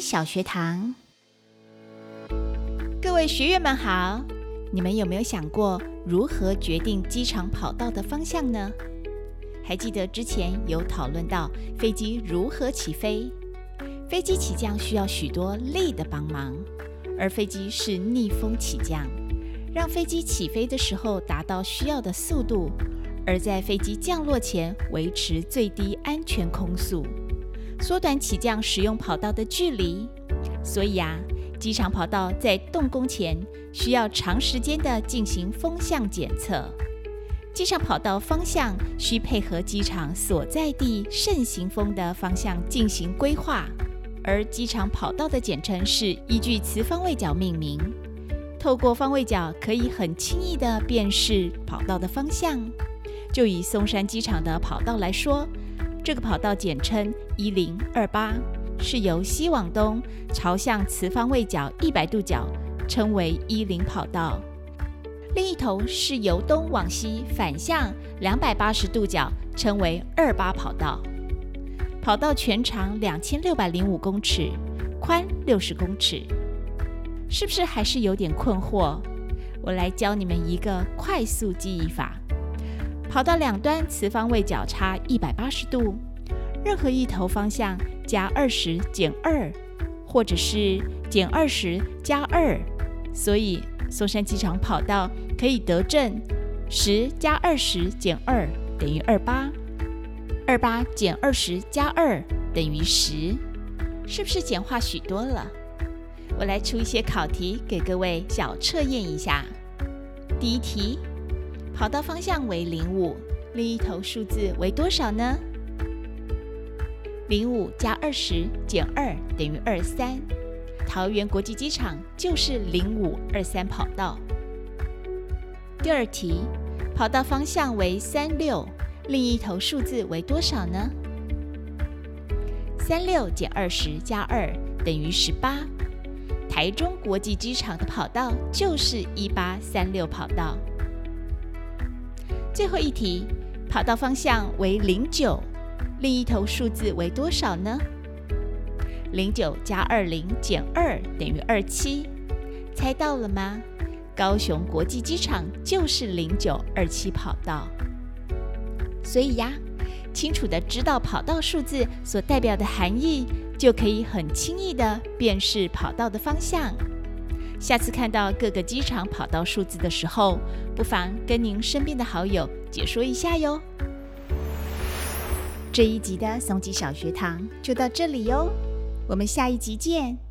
小学堂，各位学员们好！你们有没有想过如何决定机场跑道的方向呢？还记得之前有讨论到飞机如何起飞？飞机起降需要许多力的帮忙，而飞机是逆风起降，让飞机起飞的时候达到需要的速度，而在飞机降落前维持最低安全空速。缩短起降使用跑道的距离，所以啊，机场跑道在动工前需要长时间的进行风向检测。机场跑道方向需配合机场所在地盛行风的方向进行规划，而机场跑道的简称是依据磁方位角命名。透过方位角，可以很轻易地辨识跑道的方向。就以松山机场的跑道来说。这个跑道简称一零二八，是由西往东朝向磁方位角一百度角，称为一零跑道；另一头是由东往西反向两百八十度角，称为二八跑道。跑道全长两千六百零五公尺，宽六十公尺，是不是还是有点困惑？我来教你们一个快速记忆法。跑道两端磁方位角差一百八十度，任何一头方向加二十减二，或者是减二十加二，所以松山机场跑道可以得正十加二十减二等于二八，二八减二十加二等于十，是不是简化许多了？我来出一些考题给各位小测验一下。第一题。跑道方向为零五，另一头数字为多少呢？零五加二十减二等于二三，桃园国际机场就是零五二三跑道。第二题，跑道方向为三六，另一头数字为多少呢？三六减二十加二等于十八，台中国际机场的跑道就是一八三六跑道。最后一题，跑道方向为零九，另一头数字为多少呢？零九加二零减二等于二七，猜到了吗？高雄国际机场就是零九二七跑道。所以呀，清楚的知道跑道数字所代表的含义，就可以很轻易的辨识跑道的方向。下次看到各个机场跑道数字的时候，不妨跟您身边的好友解说一下哟。这一集的松吉小学堂就到这里哟，我们下一集见。